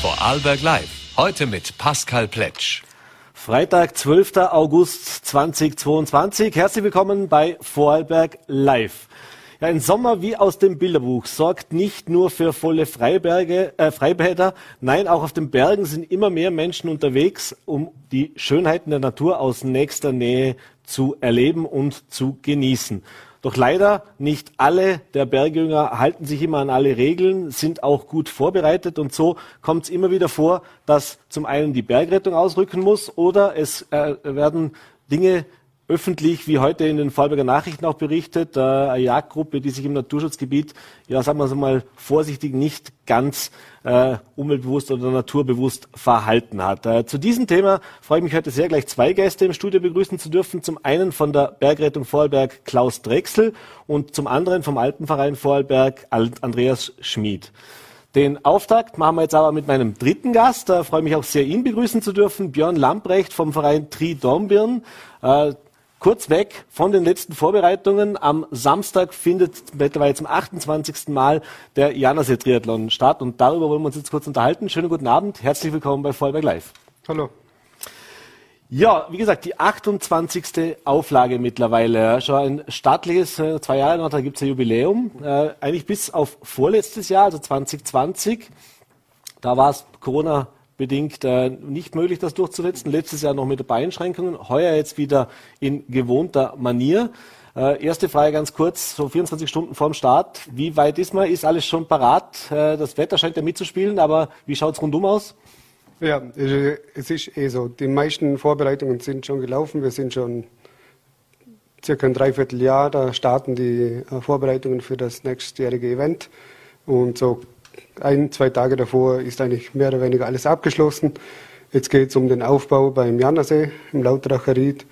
Vorarlberg Live. Heute mit Pascal Pletsch. Freitag, 12. August 2022. Herzlich willkommen bei Vorarlberg Live. Ja, ein Sommer wie aus dem Bilderbuch sorgt nicht nur für volle Freiberge, äh, Freibäder, nein, auch auf den Bergen sind immer mehr Menschen unterwegs, um die Schönheiten der Natur aus nächster Nähe zu erleben und zu genießen. Doch leider nicht alle der Bergjünger halten sich immer an alle Regeln, sind auch gut vorbereitet. Und so kommt es immer wieder vor, dass zum einen die Bergrettung ausrücken muss oder es äh, werden Dinge öffentlich, wie heute in den Vorarlberger Nachrichten auch berichtet, äh, eine Jagdgruppe, die sich im Naturschutzgebiet, ja sagen wir es mal vorsichtig, nicht ganz äh, umweltbewusst oder naturbewusst verhalten hat. Äh, zu diesem Thema freue ich mich heute sehr, gleich zwei Gäste im Studio begrüßen zu dürfen. Zum einen von der Bergrettung Vorarlberg Klaus Drechsel und zum anderen vom Alpenverein Vorarlberg Andreas Schmid. Den Auftakt machen wir jetzt aber mit meinem dritten Gast. Da freue ich mich auch sehr, ihn begrüßen zu dürfen. Björn Lamprecht vom Verein Tri Dornbirn. Kurz weg von den letzten Vorbereitungen. Am Samstag findet mittlerweile zum 28. Mal der Janasee Triathlon statt und darüber wollen wir uns jetzt kurz unterhalten. Schönen guten Abend, herzlich willkommen bei Vollberg Live. Hallo. Ja, wie gesagt, die 28. Auflage mittlerweile. Schon ein staatliches, äh, zwei Jahre noch, da gibt es ein Jubiläum. Äh, eigentlich bis auf vorletztes Jahr, also 2020. Da war es Corona bedingt äh, nicht möglich, das durchzusetzen. Letztes Jahr noch mit Beinschränkungen, heuer jetzt wieder in gewohnter Manier. Äh, erste Frage ganz kurz, so 24 Stunden vorm Start. Wie weit ist man? Ist alles schon parat? Äh, das Wetter scheint ja mitzuspielen, aber wie schaut es rundum aus? Ja, es ist eh so. Die meisten Vorbereitungen sind schon gelaufen. Wir sind schon circa ein Dreivierteljahr, da starten die äh, Vorbereitungen für das nächstjährige Event. Und so ein, zwei Tage davor ist eigentlich mehr oder weniger alles abgeschlossen. Jetzt geht es um den Aufbau beim Jannersee im Lauteраcher Ried,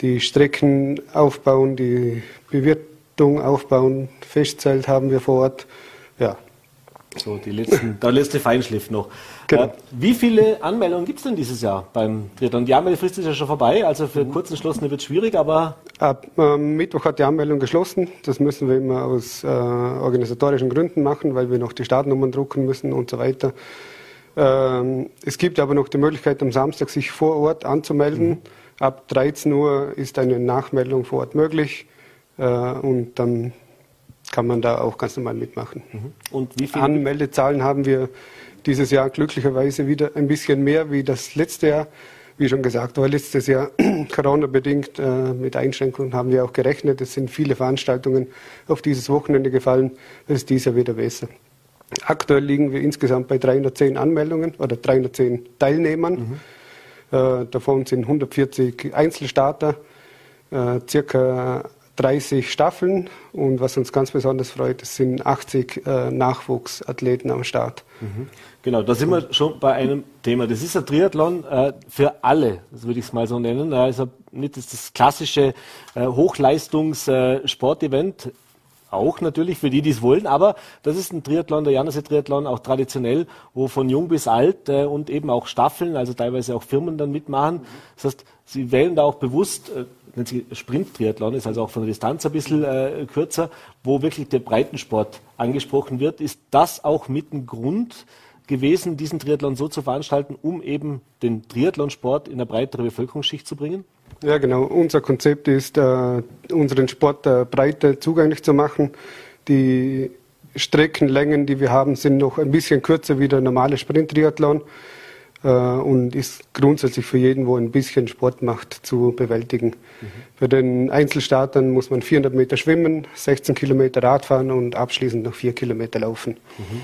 die Strecken aufbauen, die Bewirtung aufbauen, Festzelt haben wir vor Ort. So, die letzten, der letzte Feinschliff noch. Genau. Äh, wie viele Anmeldungen gibt es denn dieses Jahr beim Triathlon? Die Anmeldefrist ist ja schon vorbei, also für Kurzentschlossene wird es schwierig, aber. Ab äh, Mittwoch hat die Anmeldung geschlossen. Das müssen wir immer aus äh, organisatorischen Gründen machen, weil wir noch die Startnummern drucken müssen und so weiter. Ähm, es gibt aber noch die Möglichkeit, am Samstag sich vor Ort anzumelden. Mhm. Ab 13 Uhr ist eine Nachmeldung vor Ort möglich äh, und dann kann man da auch ganz normal mitmachen. Mhm. Und wie viele Anmeldezahlen haben wir dieses Jahr glücklicherweise wieder ein bisschen mehr wie das letzte Jahr. Wie schon gesagt, war letztes Jahr Corona-bedingt äh, mit Einschränkungen haben wir auch gerechnet. Es sind viele Veranstaltungen auf dieses Wochenende gefallen. Das ist dieses Jahr wieder besser. Aktuell liegen wir insgesamt bei 310 Anmeldungen oder 310 Teilnehmern. Mhm. Äh, davon sind 140 Einzelstarter, äh, circa 30 Staffeln und was uns ganz besonders freut, es sind 80 äh, Nachwuchsathleten am Start. Mhm. Genau, da sind wir schon bei einem Thema. Das ist ein Triathlon äh, für alle, das würde ich es mal so nennen. Also nicht das, das klassische äh, Hochleistungs-Sportevent, äh, auch natürlich für die, die es wollen, aber das ist ein Triathlon, der Janusee Triathlon, auch traditionell, wo von jung bis alt äh, und eben auch Staffeln, also teilweise auch Firmen dann mitmachen. Das heißt, sie wählen da auch bewusst äh, Sprint-Triathlon ist also auch von der Distanz ein bisschen äh, kürzer, wo wirklich der Breitensport angesprochen wird. Ist das auch mit ein Grund gewesen, diesen Triathlon so zu veranstalten, um eben den Triathlonsport in eine breitere Bevölkerungsschicht zu bringen? Ja, genau. Unser Konzept ist, äh, unseren Sport äh, breiter zugänglich zu machen. Die Streckenlängen, die wir haben, sind noch ein bisschen kürzer wie der normale Sprint-Triathlon und ist grundsätzlich für jeden, wo ein bisschen Sport macht, zu bewältigen. Mhm. Für den Einzelstartern muss man 400 Meter schwimmen, 16 Kilometer Radfahren und abschließend noch 4 Kilometer laufen. Mhm.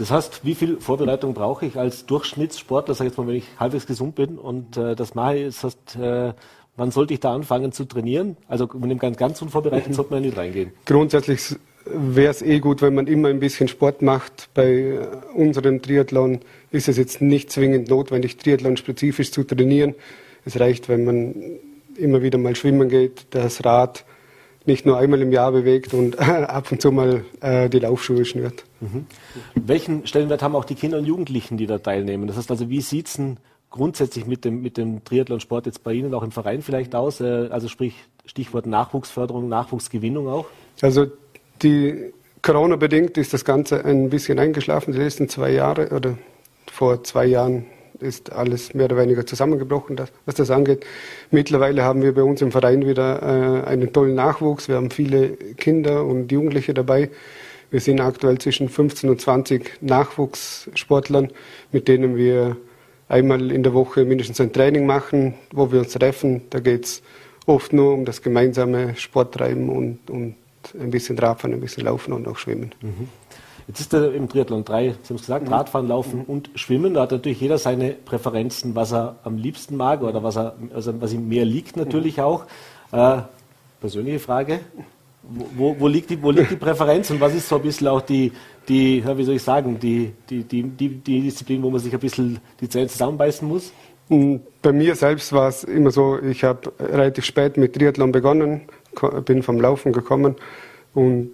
Das heißt, wie viel Vorbereitung brauche ich als Durchschnittssportler, sag ich jetzt mal, wenn ich halbwegs gesund bin und äh, das mache? Das heißt, äh, wann sollte ich da anfangen zu trainieren? Also mit dem ganz, ganz unvorbereitet sollte man nicht reingehen. Grundsätzlich wäre es eh gut, wenn man immer ein bisschen Sport macht. Bei unserem Triathlon ist es jetzt nicht zwingend notwendig, Triathlon spezifisch zu trainieren. Es reicht, wenn man immer wieder mal schwimmen geht, das Rad nicht nur einmal im Jahr bewegt und ab und zu mal äh, die Laufschuhe schnürt. Mhm. Welchen Stellenwert haben auch die Kinder und Jugendlichen, die da teilnehmen? Das heißt also, wie sieht es grundsätzlich mit dem, mit dem Triathlonsport jetzt bei Ihnen auch im Verein vielleicht aus? Äh, also sprich Stichwort Nachwuchsförderung, Nachwuchsgewinnung auch? Also die Corona-bedingt ist das Ganze ein bisschen eingeschlafen, die letzten zwei Jahre oder vor zwei Jahren ist alles mehr oder weniger zusammengebrochen, was das angeht. Mittlerweile haben wir bei uns im Verein wieder äh, einen tollen Nachwuchs. Wir haben viele Kinder und Jugendliche dabei. Wir sind aktuell zwischen 15 und 20 Nachwuchssportlern, mit denen wir einmal in der Woche mindestens ein Training machen, wo wir uns treffen. Da geht es oft nur um das gemeinsame Sporttreiben und, und ein bisschen Radfahren, ein bisschen Laufen und auch Schwimmen. Mhm. Jetzt ist er im Triathlon drei, Sie haben es gesagt, mhm. Radfahren, Laufen und Schwimmen. Da hat natürlich jeder seine Präferenzen, was er am liebsten mag oder was, er, also was ihm mehr liegt natürlich mhm. auch. Äh, persönliche Frage, wo, wo, liegt die, wo liegt die Präferenz und was ist so ein bisschen auch die, die wie soll ich sagen, die, die, die, die, Disziplin, wo man sich ein bisschen die Zähne zusammenbeißen muss? Mhm. Bei mir selbst war es immer so, ich habe relativ spät mit Triathlon begonnen, bin vom Laufen gekommen und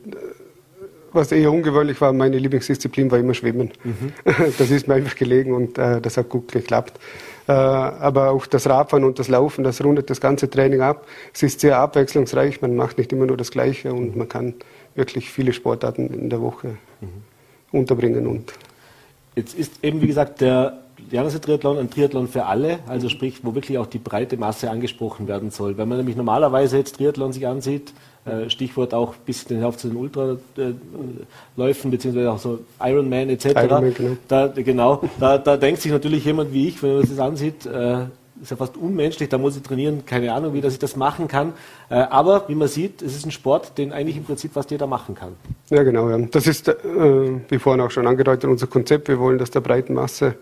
was eher ungewöhnlich war, meine Lieblingsdisziplin war immer Schwimmen. Mhm. Das ist mir einfach gelegen und äh, das hat gut geklappt. Äh, aber auch das Radfahren und das Laufen, das rundet das ganze Training ab. Es ist sehr abwechslungsreich, man macht nicht immer nur das Gleiche und man kann wirklich viele Sportarten in der Woche mhm. unterbringen. Und Jetzt ist eben, wie gesagt, der Janusser Triathlon ein Triathlon für alle, also sprich, wo wirklich auch die breite Masse angesprochen werden soll. Wenn man nämlich normalerweise jetzt Triathlon sich ansieht, äh, Stichwort auch bis hinauf zu den Ultraläufen, beziehungsweise auch so Ironman etc. Ironman, genau. Da, genau, da, da denkt sich natürlich jemand wie ich, wenn man sich das ansieht, äh, ist ja fast unmenschlich, da muss ich trainieren, keine Ahnung, wie dass ich das machen kann. Äh, aber wie man sieht, es ist ein Sport, den eigentlich im Prinzip fast jeder machen kann. Ja, genau. Ja. Das ist, äh, wie vorhin auch schon angedeutet, unser Konzept. Wir wollen das der breiten Masse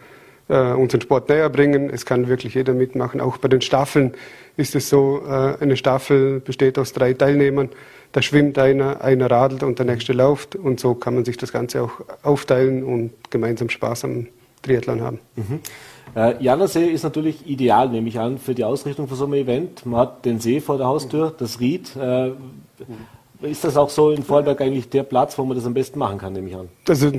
äh, unseren Sport näher bringen. Es kann wirklich jeder mitmachen. Auch bei den Staffeln ist es so, äh, eine Staffel besteht aus drei Teilnehmern. Da schwimmt einer, einer radelt und der nächste läuft. Und so kann man sich das Ganze auch aufteilen und gemeinsam Spaß am Triathlon haben. Mhm. Äh, Janersee ist natürlich ideal, nehme ich an, für die Ausrichtung von so einem Event. Man hat den See vor der Haustür, das Ried. Äh, ist das auch so in Vorarlberg eigentlich der Platz, wo man das am besten machen kann, nehme ich an? Also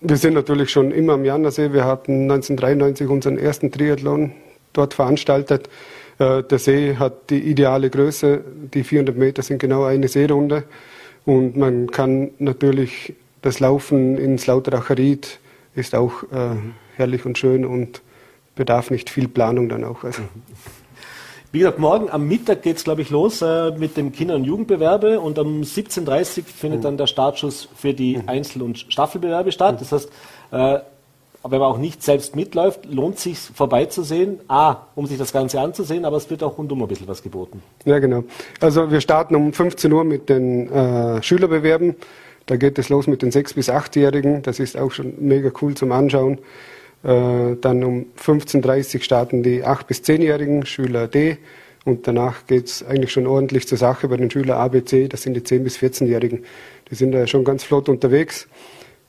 wir sind natürlich schon immer am Jannersee. Wir hatten 1993 unseren ersten Triathlon dort veranstaltet. Äh, der See hat die ideale Größe. Die 400 Meter sind genau eine Seerunde. Und man kann natürlich das Laufen ins Lauteracher Ried ist auch äh, herrlich und schön und bedarf nicht viel Planung dann auch. Also. Wie gesagt, morgen am Mittag geht es, glaube ich, los äh, mit dem Kinder- und Jugendbewerbe und um 17.30 Uhr findet dann der Startschuss für die mhm. Einzel- und Staffelbewerbe statt. Mhm. Das heißt, äh, wenn man auch nicht selbst mitläuft, lohnt sich vorbeizusehen. A, um sich das Ganze anzusehen, aber es wird auch rundum ein bisschen was geboten. Ja, genau. Also wir starten um 15 Uhr mit den äh, Schülerbewerben. Da geht es los mit den 6- bis 8-Jährigen. Das ist auch schon mega cool zum Anschauen. Äh, dann um 15.30 Uhr starten die 8- bis 10-Jährigen, Schüler D. Und danach geht es eigentlich schon ordentlich zur Sache bei den Schülern A, B, C. Das sind die 10- bis 14-Jährigen. Die sind da schon ganz flott unterwegs.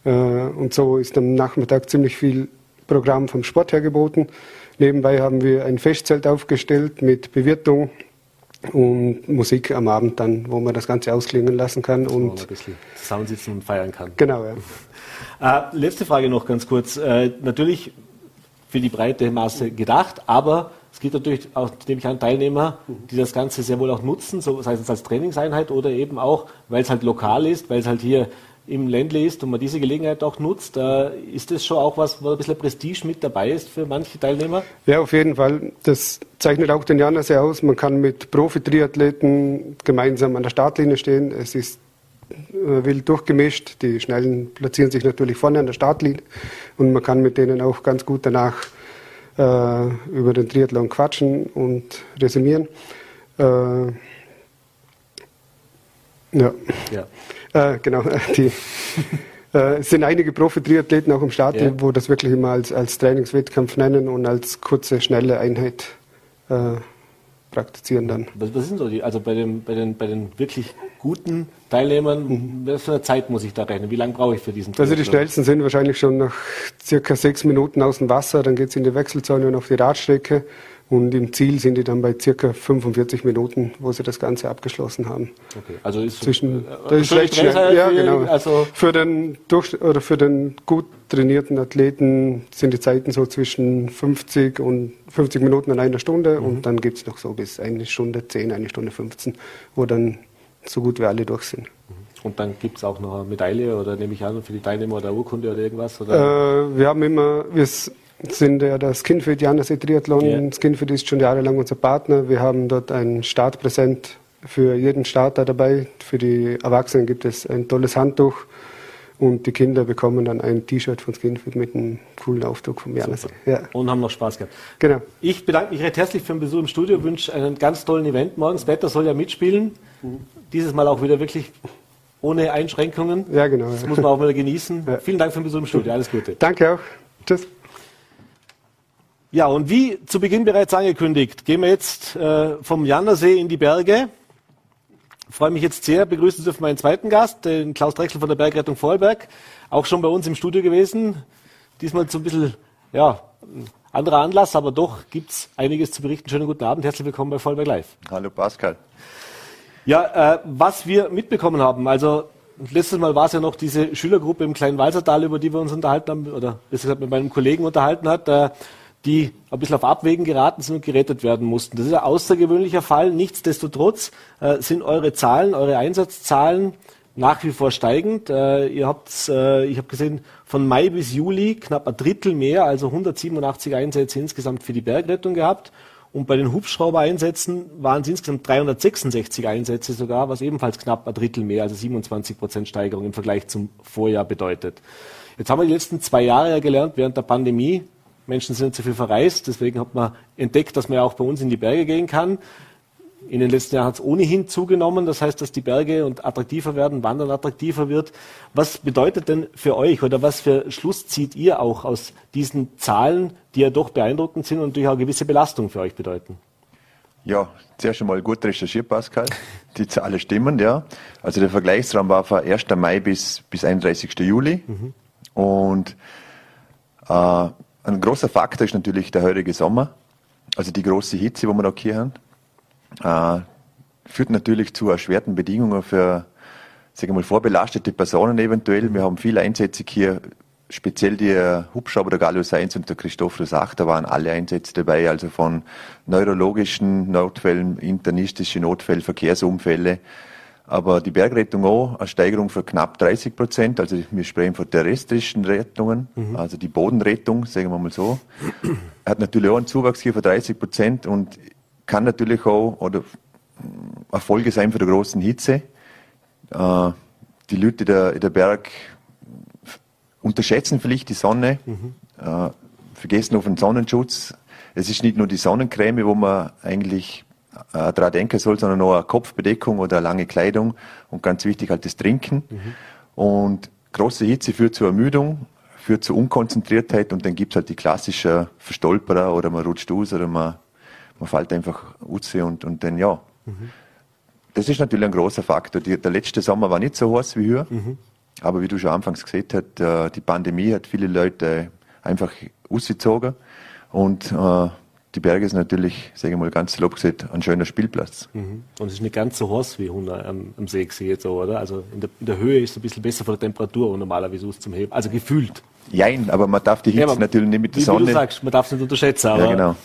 Äh, und so ist am Nachmittag ziemlich viel Programm vom Sport her geboten. Nebenbei haben wir ein Festzelt aufgestellt mit Bewirtung und Musik am Abend dann, wo man das Ganze ausklingen lassen kann. Und ein bisschen zusammensitzen und feiern kann. Genau, ja. Äh, letzte Frage noch ganz kurz. Äh, natürlich für die breite Masse gedacht, aber es gibt natürlich auch, nehme ich an, Teilnehmer, die das Ganze sehr wohl auch nutzen, so, sei es als Trainingseinheit oder eben auch, weil es halt lokal ist, weil es halt hier im Ländle ist und man diese Gelegenheit auch nutzt. Äh, ist das schon auch was, wo ein bisschen Prestige mit dabei ist für manche Teilnehmer? Ja, auf jeden Fall. Das zeichnet auch den Janer sehr aus. Man kann mit Profi-Triathleten gemeinsam an der Startlinie stehen. Es ist äh, wild durchgemischt. Die Schnellen platzieren sich natürlich vorne an der Startlinie und man kann mit denen auch ganz gut danach äh, über den Triathlon quatschen und resümieren. Äh, ja. ja. Äh, genau. Die, äh, es sind einige Profi-Triathleten auch im Start, ja. wo das wirklich immer als, als Trainingswettkampf nennen und als kurze, schnelle Einheit äh, praktizieren dann. Was, was sind so die, also bei, dem, bei, den, bei den wirklich guten Teilnehmern, mhm. was für eine Zeit muss ich da rechnen? Wie lange brauche ich für diesen Triathlon? Also die schnellsten sind wahrscheinlich schon nach circa sechs Minuten aus dem Wasser, dann geht es in die Wechselzone und auf die Radstrecke und im Ziel sind die dann bei circa 45 Minuten, wo sie das Ganze abgeschlossen haben. Okay. Also ist zwischen äh, das ist recht schnell. Ja, genau. Also für den durch oder für den gut trainierten Athleten sind die Zeiten so zwischen 50 und 50 Minuten in einer Stunde mhm. und dann gibt es noch so bis eine Stunde 10, eine Stunde 15, wo dann so gut wie alle durch sind. Mhm. Und dann gibt es auch noch eine Medaille oder nehme ich an für die Teilnehmer oder Urkunde oder irgendwas? Oder? Äh, wir haben immer, wir sind ja das Skinfit Janasee Triathlon. Ja. Skinfit ist schon jahrelang unser Partner. Wir haben dort ein Startpräsent für jeden Starter dabei. Für die Erwachsenen gibt es ein tolles Handtuch und die Kinder bekommen dann ein T-Shirt von Skinfit mit einem coolen Aufdruck vom Janasee. Ja. Und haben noch Spaß gehabt. Genau. Ich bedanke mich recht herzlich für den Besuch im Studio, wünsche einen ganz tollen Event morgen. Das Wetter soll ja mitspielen. Dieses Mal auch wieder wirklich ohne Einschränkungen. Ja, genau. Das muss man auch mal genießen. Ja. Vielen Dank für den Besuch im Studio. Alles Gute. Danke auch. Tschüss. Ja, und wie zu Beginn bereits angekündigt, gehen wir jetzt äh, vom Jannersee in die Berge. Ich freue mich jetzt sehr, begrüßen dürfen meinen zweiten Gast, den Klaus Drechsel von der Bergrettung Vorarlberg. Auch schon bei uns im Studio gewesen. Diesmal so ein bisschen, ja, anderer Anlass, aber doch gibt's einiges zu berichten. Schönen guten Abend, herzlich willkommen bei Vorarlberg Live. Hallo Pascal. Ja, äh, was wir mitbekommen haben, also letztes Mal war es ja noch diese Schülergruppe im kleinen Walsertal, über die wir uns unterhalten haben, oder besser gesagt mit meinem Kollegen unterhalten hat. Die ein bisschen auf Abwägen geraten sind und gerettet werden mussten. Das ist ein außergewöhnlicher Fall. Nichtsdestotrotz äh, sind eure Zahlen, eure Einsatzzahlen nach wie vor steigend. Äh, ihr habt, äh, ich habe gesehen, von Mai bis Juli knapp ein Drittel mehr, also 187 Einsätze insgesamt für die Bergrettung gehabt. Und bei den Hubschrauber-Einsätzen waren es insgesamt 366 Einsätze sogar, was ebenfalls knapp ein Drittel mehr, also 27 Prozent Steigerung im Vergleich zum Vorjahr bedeutet. Jetzt haben wir die letzten zwei Jahre ja gelernt, während der Pandemie, Menschen sind zu viel verreist, deswegen hat man entdeckt, dass man ja auch bei uns in die Berge gehen kann. In den letzten Jahren hat es ohnehin zugenommen, das heißt, dass die Berge und attraktiver werden, Wandern attraktiver wird. Was bedeutet denn für euch oder was für Schluss zieht ihr auch aus diesen Zahlen, die ja doch beeindruckend sind und durchaus eine gewisse Belastung für euch bedeuten? Ja, zuerst einmal gut recherchiert, Pascal. Die Zahlen stimmen, ja. Also der Vergleichsraum war von 1. Mai bis, bis 31. Juli. Mhm. Und äh, ein großer Faktor ist natürlich der heutige Sommer, also die große Hitze, wo wir noch hier haben, äh, führt natürlich zu erschwerten Bedingungen für, sagen mal, vorbelastete Personen eventuell. Wir haben viele Einsätze hier, speziell die Hubschrauber der Gallus 1 und der Christophorus 8, da waren alle Einsätze dabei, also von neurologischen Notfällen, internistische Notfälle, Verkehrsunfälle, aber die Bergrettung auch eine Steigerung von knapp 30 Prozent. Also wir sprechen von terrestrischen Rettungen, mhm. also die Bodenrettung, sagen wir mal so. Hat natürlich auch einen Zuwachs hier von 30 Prozent und kann natürlich auch oder Erfolge sein von der großen Hitze. Äh, die Leute in der, in der Berg unterschätzen vielleicht die Sonne, mhm. äh, vergessen auf den Sonnenschutz. Es ist nicht nur die Sonnencreme, wo man eigentlich äh, daran denken soll, sondern auch eine Kopfbedeckung oder eine lange Kleidung und ganz wichtig halt das Trinken. Mhm. Und große Hitze führt zu Ermüdung, führt zu Unkonzentriertheit und dann gibt es halt die klassischen Verstolperer oder man rutscht aus oder man, man fällt einfach aus und, und dann ja. Mhm. Das ist natürlich ein großer Faktor. Die, der letzte Sommer war nicht so heiß wie hier, mhm. aber wie du schon anfangs gesehen hast, äh, die Pandemie hat viele Leute einfach ausgezogen und äh, die Berge ist natürlich, sage ich mal ganz salopp gesagt, ein schöner Spielplatz. Mhm. Und es ist nicht ganz so heiß wie Hunde am, am See jetzt so, oder? Also in der, in der, Höhe ist es ein bisschen besser von der Temperatur und normalerweise aus zum Heben. Also gefühlt. Jein, aber man darf die Hitze ja, natürlich nicht mit der Sonne. Wie du sagst, man darf es nicht unterschätzen. Aber, ja, genau.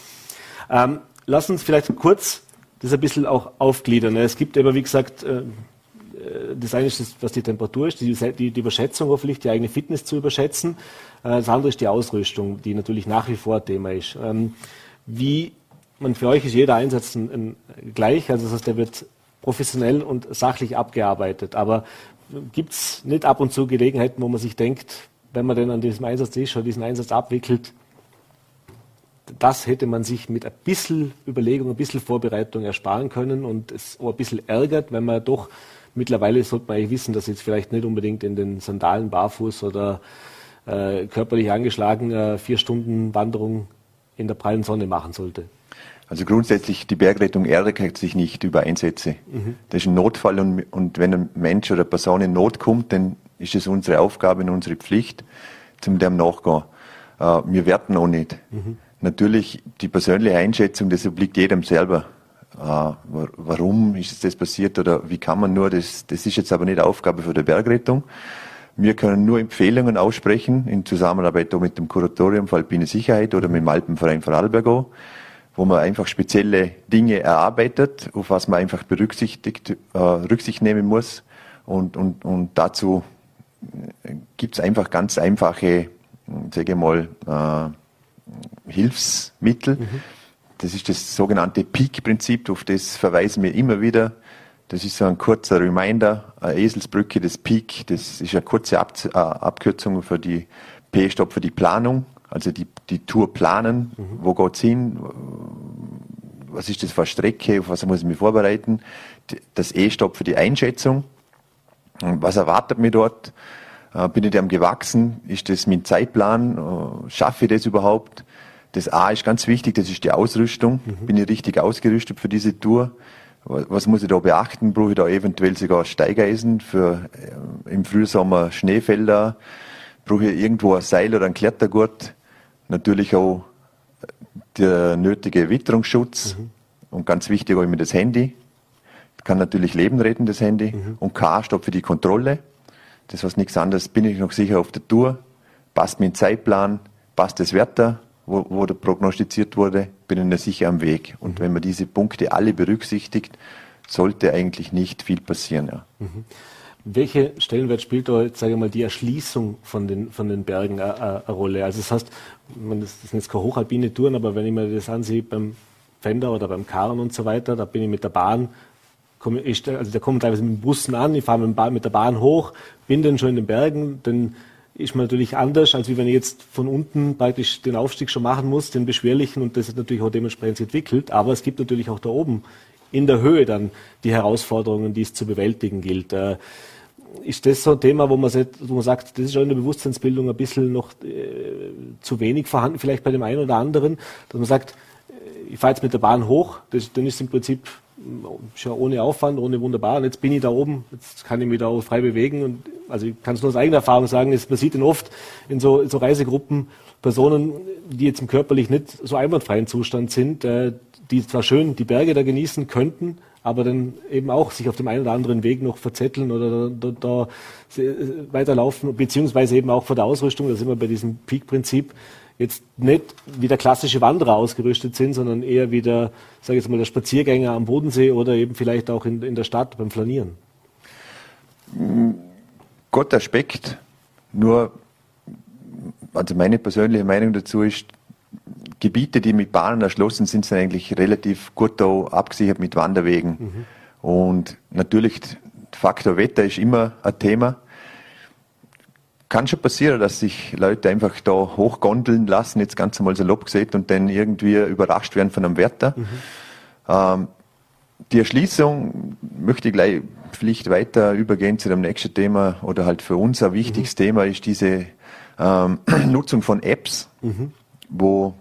Ähm, lass uns vielleicht kurz das ein bisschen auch aufgliedern. Es gibt aber, wie gesagt, äh, das eine ist, das, was die Temperatur ist, die, die, die, Überschätzung hoffentlich, die eigene Fitness zu überschätzen. Äh, das andere ist die Ausrüstung, die natürlich nach wie vor Thema ist. Wie man für euch ist jeder Einsatz ein, ein, gleich, also das heißt, der wird professionell und sachlich abgearbeitet. Aber gibt es nicht ab und zu Gelegenheiten, wo man sich denkt, wenn man denn an diesem Einsatz ist oder diesen Einsatz abwickelt, das hätte man sich mit ein bisschen Überlegung, ein bisschen Vorbereitung ersparen können und es auch ein bisschen ärgert, wenn man doch mittlerweile sollte man eigentlich wissen, dass jetzt vielleicht nicht unbedingt in den Sandalen barfuß oder äh, körperlich angeschlagen äh, vier Stunden Wanderung in der prallen Sonne machen sollte? Also grundsätzlich, die Bergrettung ärgert sich nicht über Einsätze. Mhm. Das ist ein Notfall und, und, wenn ein Mensch oder eine Person in Not kommt, dann ist es unsere Aufgabe und unsere Pflicht, zum dem nachgehen. Äh, wir werten auch nicht. Mhm. Natürlich, die persönliche Einschätzung, das obliegt jedem selber. Äh, warum ist das passiert oder wie kann man nur, das, das ist jetzt aber nicht Aufgabe für die Bergrettung. Wir können nur Empfehlungen aussprechen in Zusammenarbeit mit dem Kuratorium für Alpine Sicherheit oder mit dem Alpenverein Vorarlberg, wo man einfach spezielle Dinge erarbeitet, auf was man einfach berücksichtigt, äh, Rücksicht nehmen muss. Und, und, und dazu äh, gibt es einfach ganz einfache, sage ich mal, äh, Hilfsmittel. Mhm. Das ist das sogenannte Peak-Prinzip, auf das verweisen wir immer wieder. Das ist so ein kurzer Reminder, eine Eselsbrücke, das Peak, das ist eine kurze Ab äh, Abkürzung für die P-Stopp für die Planung, also die, die Tour planen, mhm. wo geht's hin, was ist das für eine Strecke, auf was muss ich mich vorbereiten, das E-Stopp für die Einschätzung, was erwartet mich dort, äh, bin ich dem gewachsen, ist das mein Zeitplan, äh, schaffe ich das überhaupt, das A ist ganz wichtig, das ist die Ausrüstung. Mhm. Bin ich richtig ausgerüstet für diese Tour? Was muss ich da beachten? Brauche ich da eventuell sogar Steigeisen für äh, im Frühsommer Schneefelder? Brauche ich irgendwo ein Seil oder ein Klettergurt? Natürlich auch der nötige Witterungsschutz mhm. und ganz wichtig auch immer das Handy. Kann natürlich Leben retten, das Handy. Mhm. Und K stopp für die Kontrolle. Das was nichts anderes. Bin ich noch sicher auf der Tour? Passt mein Zeitplan? Passt das Wetter? Wo, wo prognostiziert wurde, bin ich sicher am Weg. Und mhm. wenn man diese Punkte alle berücksichtigt, sollte eigentlich nicht viel passieren. Ja. Mhm. Welche Stellenwert spielt da, sage ich mal, die Erschließung von den, von den Bergen eine Rolle? Also das heißt, das sind jetzt keine hochalpine Touren, aber wenn ich mir das ansehe beim Fender oder beim Karren und so weiter, da bin ich mit der Bahn, komme ich, also da kommen teilweise mit dem Bussen an, ich fahre mit, mit der Bahn hoch, bin dann schon in den Bergen, dann ist man natürlich anders, als wenn ich jetzt von unten praktisch den Aufstieg schon machen muss, den beschwerlichen und das ist natürlich auch dementsprechend entwickelt. Aber es gibt natürlich auch da oben in der Höhe dann die Herausforderungen, die es zu bewältigen gilt. Äh, ist das so ein Thema, wo man, sagt, das ist auch in der Bewusstseinsbildung ein bisschen noch äh, zu wenig vorhanden, vielleicht bei dem einen oder anderen, dass man sagt, äh, ich fahre jetzt mit der Bahn hoch, das, dann ist im Prinzip schon ohne Aufwand, ohne wunderbar. Und jetzt bin ich da oben, jetzt kann ich mich da auch frei bewegen. Und also ich kann es nur aus eigener Erfahrung sagen, ist, man sieht dann oft in so, in so Reisegruppen Personen, die jetzt im körperlich nicht so einwandfreien Zustand sind, äh, die zwar schön die Berge da genießen könnten, aber dann eben auch sich auf dem einen oder anderen Weg noch verzetteln oder da, da, da weiterlaufen, beziehungsweise eben auch vor der Ausrüstung, da sind wir bei diesem Peak-Prinzip, jetzt nicht wie der klassische Wanderer ausgerüstet sind, sondern eher wie der, sage ich jetzt mal, der Spaziergänger am Bodensee oder eben vielleicht auch in, in der Stadt beim Flanieren? Gott Aspekt. Nur, also meine persönliche Meinung dazu ist, Gebiete, die mit Bahnen erschlossen sind, sind eigentlich relativ gut da abgesichert mit Wanderwegen. Mhm. Und natürlich, Faktor Wetter ist immer ein Thema kann schon passieren, dass sich Leute einfach da hochgondeln lassen, jetzt ganz einmal salopp gesagt, und dann irgendwie überrascht werden von einem Wetter. Mhm. Ähm, die Erschließung möchte ich gleich vielleicht weiter übergehen zu dem nächsten Thema oder halt für uns ein wichtiges mhm. Thema ist diese ähm, Nutzung von Apps, mhm. wo,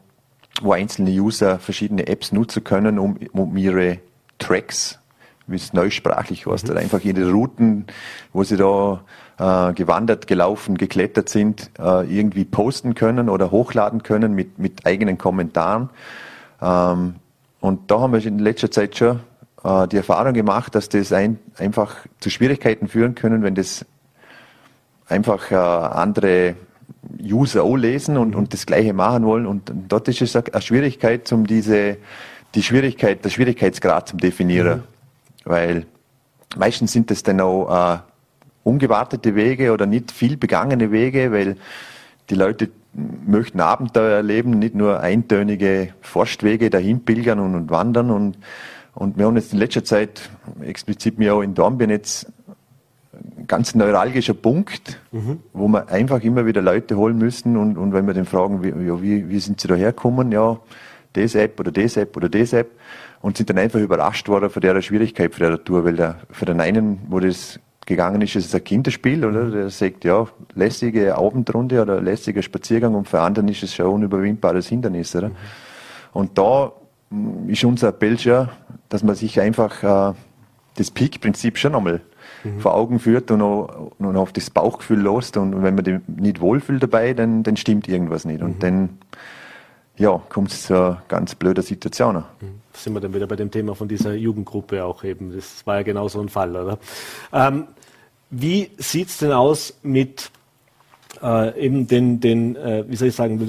wo einzelne User verschiedene Apps nutzen können, um, um ihre Tracks, wie es neusprachlich heißt, mhm. einfach ihre Routen, wo sie da äh, gewandert, gelaufen, geklettert sind, äh, irgendwie posten können oder hochladen können mit, mit eigenen Kommentaren. Ähm, und da haben wir in letzter Zeit schon äh, die Erfahrung gemacht, dass das ein, einfach zu Schwierigkeiten führen können, wenn das einfach äh, andere User auch lesen und, und das Gleiche machen wollen. Und, und dort ist es eine Schwierigkeit, um diese, die Schwierigkeit, der Schwierigkeitsgrad zu definieren. Mhm. Weil meistens sind das dann auch äh, ungewartete Wege oder nicht viel begangene Wege, weil die Leute möchten Abenteuer erleben, nicht nur eintönige Forstwege dahin pilgern und, und wandern. Und, und wir haben jetzt in letzter Zeit, explizit mir auch in Dornbirn jetzt, ganz neuralgischer Punkt, mhm. wo wir einfach immer wieder Leute holen müssen und, und wenn wir den fragen, wie, wie, wie sind sie da hergekommen, ja, das App oder das App oder das App und sind dann einfach überrascht worden von der Schwierigkeit für der Tour, weil der, für den einen, wo das gegangen ist, ist es ein Kinderspiel, oder? Der sagt, ja, lässige Abendrunde oder lässiger Spaziergang und für anderen ist es schon ein unüberwindbares Hindernis, oder? Mhm. Und da mm, ist unser Appell schon, dass man sich einfach äh, das Peak-Prinzip schon einmal mhm. vor Augen führt und, auch, und auf das Bauchgefühl lässt und wenn man nicht wohlfühlt dabei, dann, dann stimmt irgendwas nicht. Und mhm. dann ja, kommt es zu ganz blöder Situation. Mhm sind wir dann wieder bei dem Thema von dieser Jugendgruppe auch eben. Das war ja genau so ein Fall, oder? Ähm, wie es denn aus mit äh, eben den, den äh, wie soll ich sagen,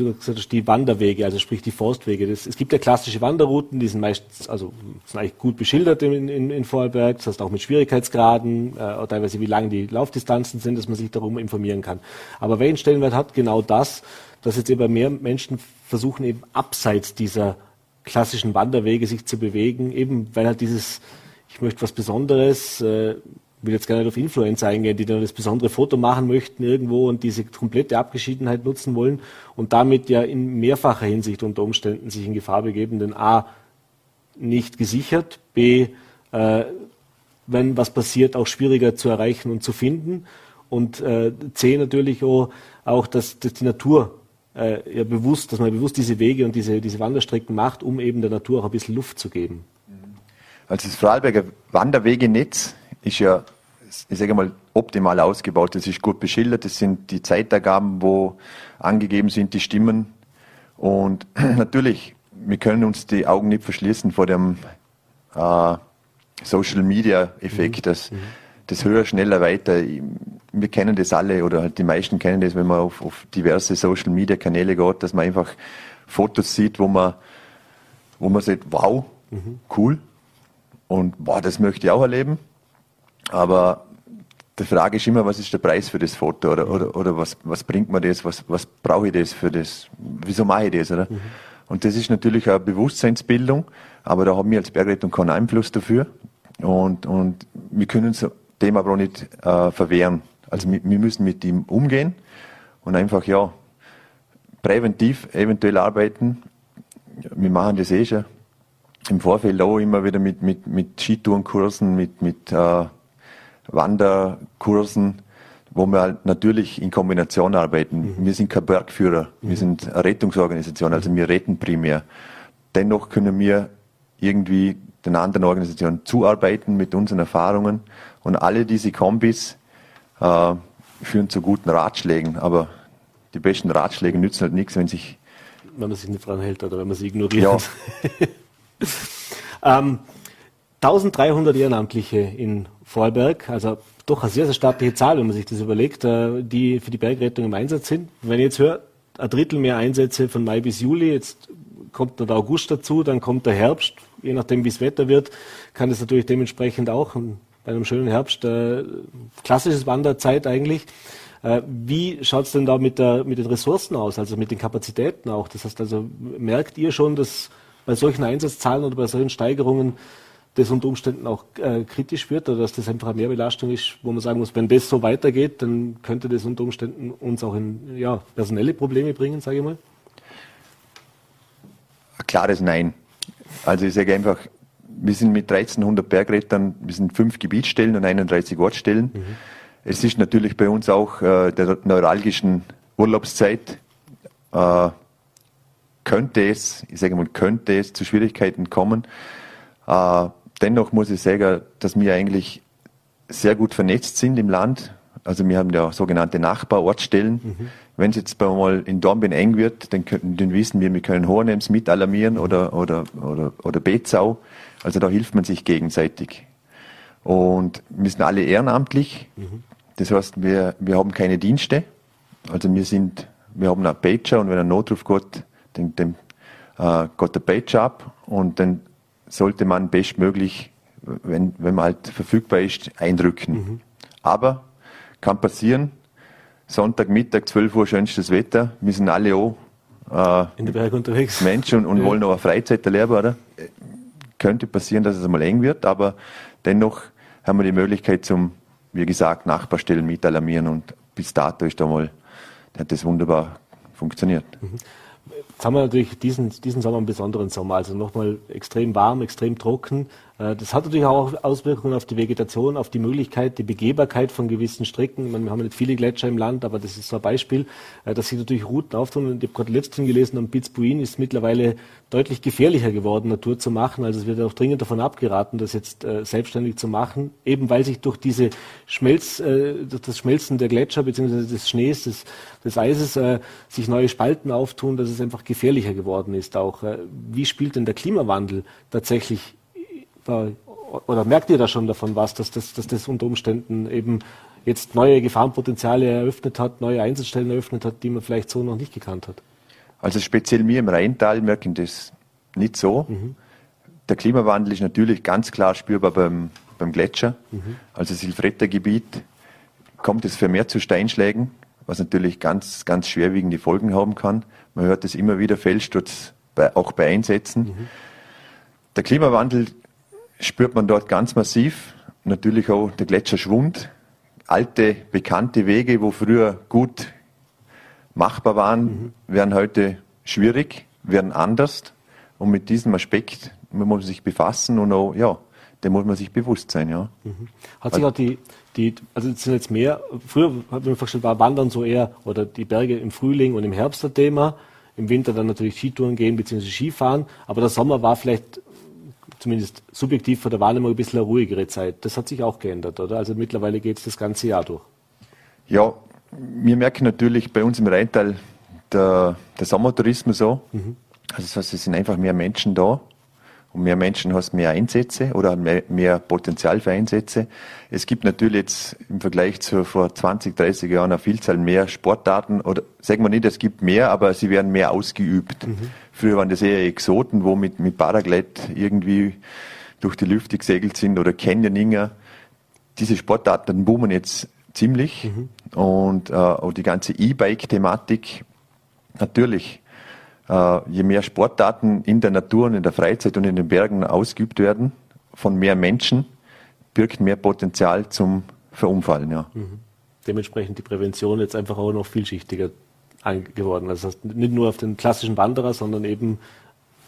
die Wanderwege, also sprich die Forstwege. Das, es gibt ja klassische Wanderrouten, die sind meistens, also sind eigentlich gut beschildert in, in, in Vorarlberg, das heißt auch mit Schwierigkeitsgraden, äh, teilweise wie lang die Laufdistanzen sind, dass man sich darum informieren kann. Aber welchen Stellenwert hat genau das, dass jetzt eben mehr Menschen versuchen, eben abseits dieser klassischen Wanderwege sich zu bewegen, eben weil halt dieses, ich möchte was Besonderes, äh, will jetzt gar nicht auf Influencer eingehen, die dann das besondere Foto machen möchten irgendwo und diese komplette Abgeschiedenheit nutzen wollen und damit ja in mehrfacher Hinsicht unter Umständen sich in Gefahr begeben, denn A, nicht gesichert, B, äh, wenn was passiert, auch schwieriger zu erreichen und zu finden und äh, C, natürlich auch, auch dass, dass die Natur äh, ja bewusst, dass man bewusst diese Wege und diese, diese Wanderstrecken macht, um eben der Natur auch ein bisschen Luft zu geben. Also das Vorarlberger Wanderwegenetz ist ja, ich sage mal, optimal ausgebaut. Das ist gut beschildert. Das sind die Zeitangaben, wo angegeben sind, die Stimmen. Und natürlich, wir können uns die Augen nicht verschließen vor dem äh, Social Media Effekt, mhm. dass mhm. Das höher, schneller, weiter. Wir kennen das alle oder halt die meisten kennen das, wenn man auf, auf diverse Social Media Kanäle geht, dass man einfach Fotos sieht, wo man, wo man sagt, wow, mhm. cool. Und boah, das möchte ich auch erleben. Aber die Frage ist immer, was ist der Preis für das Foto oder, oder, oder was, was bringt mir das, was, was brauche ich das für das, wieso mache ich das, oder? Mhm. Und das ist natürlich eine Bewusstseinsbildung, aber da haben wir als Bergrettung keinen Einfluss dafür und, und wir können uns dem aber auch nicht äh, verwehren. Also wir, wir müssen mit ihm umgehen und einfach, ja, präventiv eventuell arbeiten. Wir machen das eh schon im Vorfeld auch immer wieder mit, mit, mit Skitourenkursen, mit, mit äh, Wanderkursen, wo wir halt natürlich in Kombination arbeiten. Mhm. Wir sind kein Bergführer, mhm. wir sind eine Rettungsorganisation, also wir retten primär. Dennoch können wir irgendwie den anderen Organisationen zuarbeiten mit unseren Erfahrungen und alle diese Kombis äh, führen zu guten Ratschlägen, aber die besten Ratschläge nützen halt nichts, wenn sich wenn man sich nicht dran hält oder wenn man sie ignoriert. Ja. ähm, 1300 Ehrenamtliche in Vorarlberg, also doch eine sehr, sehr staatliche Zahl, wenn man sich das überlegt, äh, die für die Bergrettung im Einsatz sind. Wenn ich jetzt höre, ein Drittel mehr Einsätze von Mai bis Juli, jetzt kommt der August dazu, dann kommt der Herbst, je nachdem wie es Wetter wird, kann es natürlich dementsprechend auch bei einem schönen Herbst äh, klassisches Wanderzeit eigentlich. Äh, wie schaut es denn da mit, der, mit den Ressourcen aus, also mit den Kapazitäten auch? Das heißt also, merkt ihr schon, dass bei solchen Einsatzzahlen oder bei solchen Steigerungen das unter Umständen auch äh, kritisch wird oder dass das einfach eine Mehrbelastung ist, wo man sagen muss, wenn das so weitergeht, dann könnte das unter Umständen uns auch in ja, personelle Probleme bringen, sage ich mal? Ein klares Nein. Also ich sage einfach, wir sind mit 1300 Bergrettern, wir sind fünf Gebietsstellen und 31 Ortsstellen. Mhm. Es ist natürlich bei uns auch äh, der neuralgischen Urlaubszeit äh, könnte es, ich sage mal, könnte es zu Schwierigkeiten kommen. Äh, dennoch muss ich sagen, dass wir eigentlich sehr gut vernetzt sind im Land. Also wir haben ja sogenannte Nachbarortstellen. Mhm. Wenn es jetzt mal in Dornbirn eng wird, dann, können, dann wissen wir, wir können Hohenems mit alarmieren oder, oder, oder, oder Bezau. Also da hilft man sich gegenseitig. Und wir sind alle ehrenamtlich. Mhm. Das heißt, wir, wir haben keine Dienste. Also wir sind, wir haben einen Pager und wenn ein Notruf geht, den, den, äh, geht der Pager ab und dann sollte man bestmöglich, wenn, wenn man halt verfügbar ist, eindrücken. Mhm. Aber kann passieren, Sonntagmittag, 12 Uhr, schönstes Wetter, wir sind alle auch äh, in den Berg unterwegs. Menschen und, und ja. wollen aber Freizeit erleben, oder? Könnte passieren, dass es einmal eng wird, aber dennoch haben wir die Möglichkeit zum, wie gesagt, Nachbarstellen mit alarmieren und bis dato ist da mal, hat das wunderbar funktioniert. Mhm. Jetzt haben wir natürlich diesen, diesen Sommer einen besonderen Sommer, also nochmal extrem warm, extrem trocken. Äh, das hat natürlich auch Auswirkungen auf die Vegetation, auf die Möglichkeit, die Begehbarkeit von gewissen Strecken. Meine, wir haben nicht viele Gletscher im Land, aber das ist so ein Beispiel, äh, dass sich natürlich Routen auftun. Ich habe gerade letztens gelesen, am Pitzbuin ist mittlerweile deutlich gefährlicher geworden, Natur zu machen. Also es wird auch dringend davon abgeraten, das jetzt äh, selbstständig zu machen, eben weil sich durch diese Schmelz, durch das Schmelzen der Gletscher bzw. des Schnees, des, des Eises, sich neue Spalten auftun, dass es einfach gefährlicher geworden ist auch. Wie spielt denn der Klimawandel tatsächlich oder merkt ihr da schon davon was, dass das, dass das unter Umständen eben jetzt neue Gefahrenpotenziale eröffnet hat, neue Einsatzstellen eröffnet hat, die man vielleicht so noch nicht gekannt hat? Also speziell wir im Rheintal merken das nicht so. Mhm. Der Klimawandel ist natürlich ganz klar spürbar beim, beim Gletscher. Mhm. Also Silfretter Gebiet kommt es vermehrt zu Steinschlägen. was natürlich ganz, ganz schwerwiegende Folgen haben kann. Man hört es immer wieder, Felssturz bei, auch bei Einsätzen. Mhm. Der Klimawandel spürt man dort ganz massiv. Natürlich auch der Gletscherschwund. Alte, bekannte Wege, wo früher gut machbar waren, mhm. werden heute schwierig, werden anders. Und mit diesem Aspekt muss man sich befassen und auch, ja, dem muss man sich bewusst sein, ja. Mhm. Hat sich auch die, die, also es sind jetzt mehr, früher hat man vorgestellt, war Wandern so eher, oder die Berge im Frühling und im Herbst ein Thema, im Winter dann natürlich Skitouren gehen bzw. Skifahren, aber der Sommer war vielleicht zumindest subjektiv von der Wahrnehmung ein bisschen eine ruhigere Zeit. Das hat sich auch geändert, oder? Also mittlerweile geht es das ganze Jahr durch. Ja, wir merken natürlich bei uns im Rheintal der, der Sommertourismus so. Mhm. Also das heißt, es sind einfach mehr Menschen da und mehr Menschen hast mehr Einsätze oder mehr, mehr Potenzial für Einsätze. Es gibt natürlich jetzt im Vergleich zu vor 20, 30 Jahren eine Vielzahl mehr Sportdaten oder sagen wir nicht, es gibt mehr, aber sie werden mehr ausgeübt. Mhm. Früher waren das eher Exoten, wo mit, mit Paraglide irgendwie durch die Lüfte gesegelt sind oder Canyoninger. Diese Sportarten boomen jetzt ziemlich mhm. und äh, auch die ganze E-Bike-Thematik natürlich je mehr Sportdaten in der Natur und in der Freizeit und in den Bergen ausgeübt werden, von mehr Menschen, birgt mehr Potenzial zum Verunfallen. Ja. Mhm. Dementsprechend die Prävention jetzt einfach auch noch vielschichtiger geworden. Also das heißt, nicht nur auf den klassischen Wanderer, sondern eben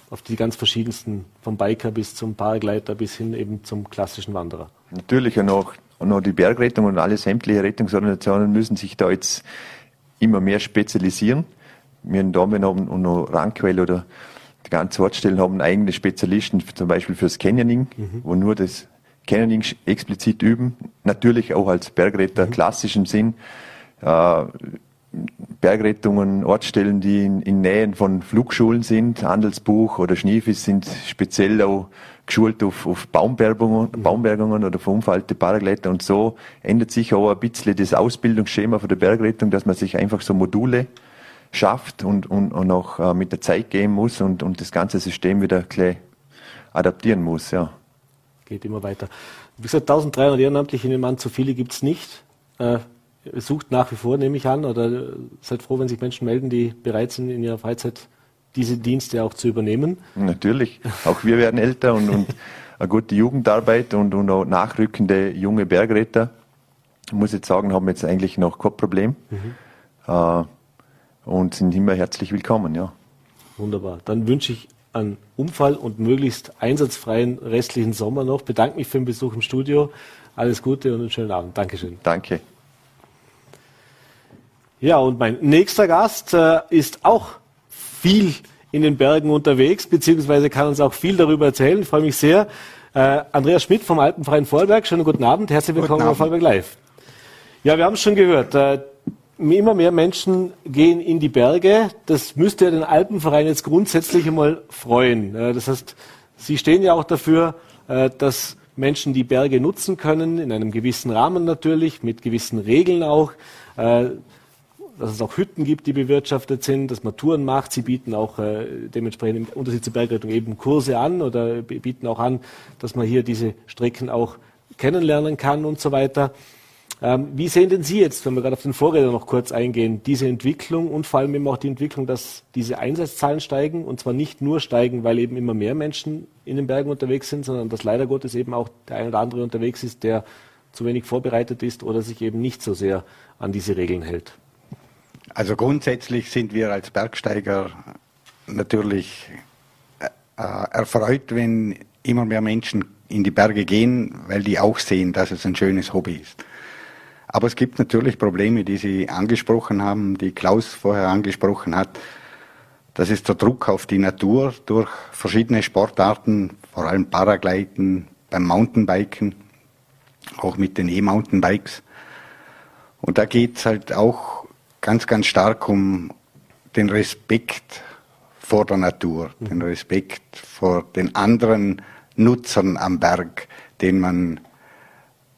auf die ganz verschiedensten, vom Biker bis zum Paragleiter bis hin eben zum klassischen Wanderer. Natürlich und auch, und auch die Bergrettung und alle sämtliche Rettungsorganisationen müssen sich da jetzt immer mehr spezialisieren wir in Dormen haben und noch Rankwell oder die ganzen Ortsstellen haben eigene Spezialisten, zum Beispiel fürs Canyoning, mhm. wo nur das Canyoning explizit üben. Natürlich auch als Bergretter mhm. klassischen Sinn. Äh, Bergrettungen, Ortsstellen, die in, in Nähen von Flugschulen sind, Handelsbuch oder Schniefis sind speziell auch geschult auf, auf Baumbergungen, mhm. Baumbergungen oder verunfallte Paragleiter und so ändert sich auch ein bisschen das Ausbildungsschema für die Bergrettung, dass man sich einfach so Module schafft und, und, und auch äh, mit der Zeit gehen muss und, und das ganze System wieder gleich adaptieren muss. Ja. Geht immer weiter. Wie gesagt, 1300 Ehrenamtliche in dem Mann, zu viele gibt es nicht. Äh, sucht nach wie vor, nehme ich an, oder seid froh, wenn sich Menschen melden, die bereit sind, in ihrer Freizeit diese Dienste auch zu übernehmen? Natürlich. Auch wir werden älter und, und eine gute Jugendarbeit und, und auch nachrückende junge Bergretter, ich muss jetzt sagen, haben jetzt eigentlich noch kein Problem. Mhm. Äh, und sind immer herzlich willkommen, ja. Wunderbar. Dann wünsche ich einen Unfall und möglichst einsatzfreien restlichen Sommer noch. Bedanke mich für den Besuch im Studio. Alles Gute und einen schönen Abend. Dankeschön. Danke. Ja, und mein nächster Gast äh, ist auch viel in den Bergen unterwegs, beziehungsweise kann uns auch viel darüber erzählen. Ich freue mich sehr. Äh, Andreas Schmidt vom Alpenverein Vorberg. Schönen guten Abend. Herzlich willkommen auf Vorberg Live. Ja, wir haben es schon gehört. Äh, immer mehr Menschen gehen in die Berge. Das müsste ja den Alpenverein jetzt grundsätzlich einmal freuen. Das heißt, Sie stehen ja auch dafür, äh, dass Menschen die Berge nutzen können, in einem gewissen Rahmen natürlich, mit gewissen Regeln auch. Äh, dass es auch Hütten gibt, die bewirtschaftet sind, dass man Touren macht. Sie bieten auch äh, dementsprechend im Unterschied zur Bergrettung eben Kurse an oder bieten auch an, dass man hier diese Strecken auch kennenlernen kann und so weiter. Ähm, wie sehen denn Sie jetzt, wenn wir gerade auf den Vorräder noch kurz eingehen, diese Entwicklung und vor allem eben auch die Entwicklung, dass diese Einsatzzahlen steigen und zwar nicht nur steigen, weil eben immer mehr Menschen in den Bergen unterwegs sind, sondern dass leider Gottes eben auch der ein oder andere unterwegs ist, der zu wenig vorbereitet ist oder sich eben nicht so sehr an diese Regeln hält? Also grundsätzlich sind wir als Bergsteiger natürlich äh, erfreut, wenn immer mehr Menschen in die Berge gehen, weil die auch sehen, dass es ein schönes Hobby ist. Aber es gibt natürlich Probleme, die Sie angesprochen haben, die Klaus vorher angesprochen hat. Das ist der Druck auf die Natur durch verschiedene Sportarten, vor allem Paragleiten, beim Mountainbiken, auch mit den E-Mountainbikes. Und da geht es halt auch ganz, ganz stark um den Respekt vor der Natur, den Respekt vor den anderen Nutzern am Berg, den man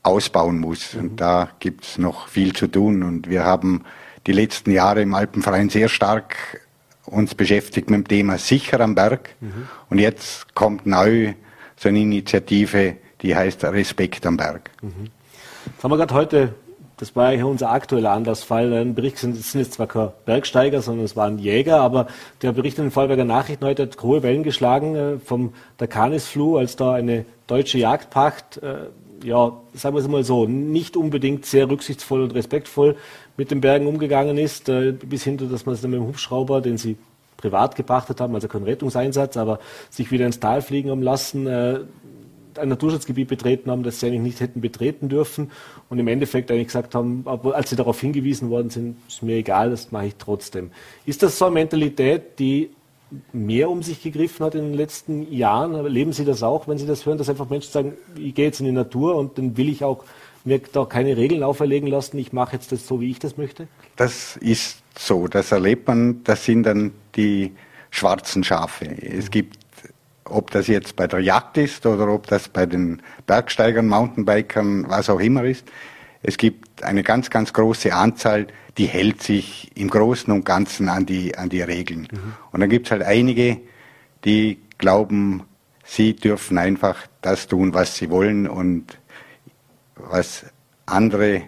ausbauen muss. Mhm. Und da gibt es noch viel zu tun. Und wir haben die letzten Jahre im Alpenverein sehr stark uns beschäftigt mit dem Thema Sicher am Berg. Mhm. Und jetzt kommt neu so eine Initiative, die heißt Respekt am Berg. Mhm. Jetzt haben wir gerade heute das war ja unser aktueller Anlassfall. Ein Bericht sind, sind jetzt zwar kein Bergsteiger, sondern es waren Jäger, aber der Bericht in den Vorberger Nachrichten heute hat hohe Wellen geschlagen äh, vom Dakanisfluh, als da eine deutsche Jagdpacht, äh, ja, sagen wir es mal so, nicht unbedingt sehr rücksichtsvoll und respektvoll mit den Bergen umgegangen ist, äh, bis hin, dass man es dann mit dem Hubschrauber, den sie privat gepachtet haben, also kein Rettungseinsatz, aber sich wieder ins Tal fliegen haben lassen, äh, ein Naturschutzgebiet betreten haben, das sie eigentlich nicht hätten betreten dürfen und im Endeffekt eigentlich gesagt haben, als sie darauf hingewiesen worden sind, ist mir egal, das mache ich trotzdem. Ist das so eine Mentalität, die mehr um sich gegriffen hat in den letzten Jahren? Erleben Sie das auch, wenn Sie das hören, dass einfach Menschen sagen, ich gehe jetzt in die Natur und dann will ich auch mir da keine Regeln auferlegen lassen, ich mache jetzt das so, wie ich das möchte? Das ist so, das erlebt man, das sind dann die schwarzen Schafe. Es gibt ob das jetzt bei der Jagd ist oder ob das bei den Bergsteigern, Mountainbikern, was auch immer ist. Es gibt eine ganz, ganz große Anzahl, die hält sich im Großen und Ganzen an die, an die Regeln. Mhm. Und dann gibt es halt einige, die glauben, sie dürfen einfach das tun, was sie wollen und was andere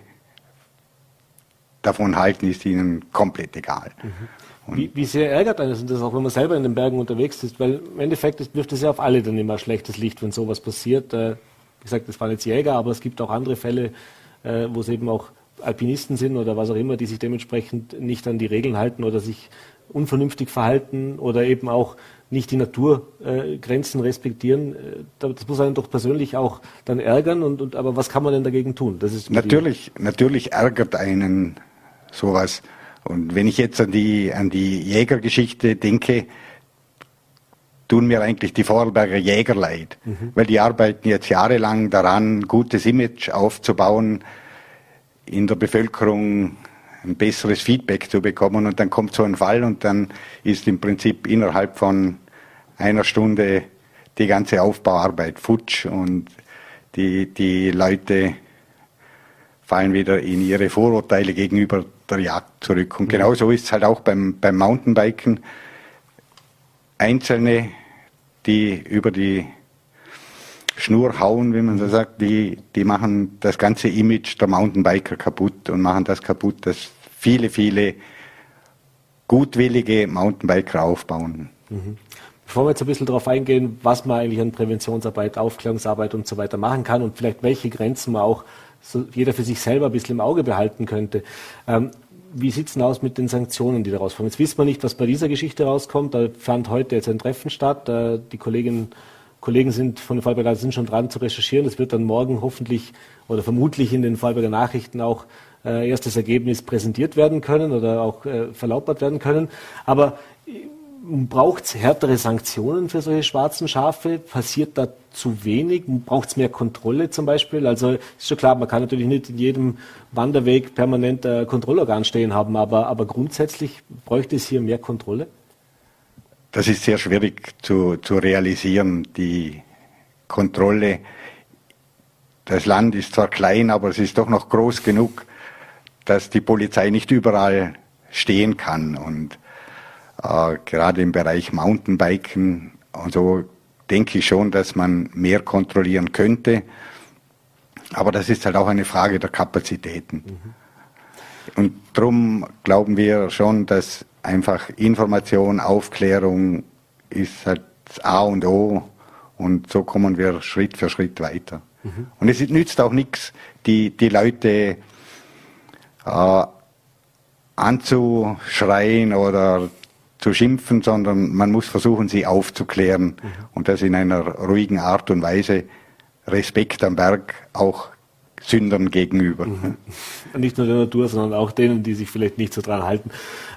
davon halten, ist ihnen komplett egal. Mhm. Wie, wie, sehr ärgert eines das auch, wenn man selber in den Bergen unterwegs ist? Weil im Endeffekt wirft es ja auf alle dann immer schlechtes Licht, wenn sowas passiert. Äh, wie gesagt, das waren jetzt Jäger, aber es gibt auch andere Fälle, äh, wo es eben auch Alpinisten sind oder was auch immer, die sich dementsprechend nicht an die Regeln halten oder sich unvernünftig verhalten oder eben auch nicht die Naturgrenzen äh, respektieren. Äh, das muss einen doch persönlich auch dann ärgern. Und, und, aber was kann man denn dagegen tun? Das ist natürlich, natürlich ärgert einen sowas. Und wenn ich jetzt an die, an die Jägergeschichte denke, tun mir eigentlich die Vorarlberger Jäger leid, mhm. weil die arbeiten jetzt jahrelang daran, gutes Image aufzubauen, in der Bevölkerung ein besseres Feedback zu bekommen und dann kommt so ein Fall und dann ist im Prinzip innerhalb von einer Stunde die ganze Aufbauarbeit futsch und die, die Leute fallen wieder in ihre Vorurteile gegenüber der Jagd zurück. Und mhm. genau so ist es halt auch beim, beim Mountainbiken. Einzelne, die über die Schnur hauen, wie man so sagt, die, die machen das ganze Image der Mountainbiker kaputt und machen das kaputt, dass viele, viele gutwillige Mountainbiker aufbauen. Mhm. Bevor wir jetzt ein bisschen darauf eingehen, was man eigentlich an Präventionsarbeit, Aufklärungsarbeit und so weiter machen kann und vielleicht welche Grenzen man auch so jeder für sich selber ein bisschen im Auge behalten könnte. Ähm, wie sieht es denn aus mit den Sanktionen, die daraus kommen? Jetzt wissen wir nicht, was bei dieser Geschichte rauskommt. Da fand heute jetzt ein Treffen statt. Äh, die Kolleginnen Kollegen sind von den Fallberger sind schon dran zu recherchieren. Das wird dann morgen hoffentlich oder vermutlich in den Fallberger Nachrichten auch äh, erstes Ergebnis präsentiert werden können oder auch äh, verlautbart werden können. Aber Braucht es härtere Sanktionen für solche schwarzen Schafe? Passiert da zu wenig? Braucht es mehr Kontrolle zum Beispiel? Also ist schon klar, man kann natürlich nicht in jedem Wanderweg permanent ein Kontrollorgan stehen haben, aber, aber grundsätzlich bräuchte es hier mehr Kontrolle? Das ist sehr schwierig zu, zu realisieren, die Kontrolle. Das Land ist zwar klein, aber es ist doch noch groß genug, dass die Polizei nicht überall stehen kann. Und äh, gerade im Bereich Mountainbiken und so denke ich schon, dass man mehr kontrollieren könnte. Aber das ist halt auch eine Frage der Kapazitäten. Mhm. Und darum glauben wir schon, dass einfach Information, Aufklärung ist halt A und O und so kommen wir Schritt für Schritt weiter. Mhm. Und es nützt auch nichts, die, die Leute äh, anzuschreien oder zu schimpfen, sondern man muss versuchen, sie aufzuklären mhm. und das in einer ruhigen Art und Weise. Respekt am Berg auch Sündern gegenüber. Mhm. Nicht nur der Natur, sondern auch denen, die sich vielleicht nicht so dran halten.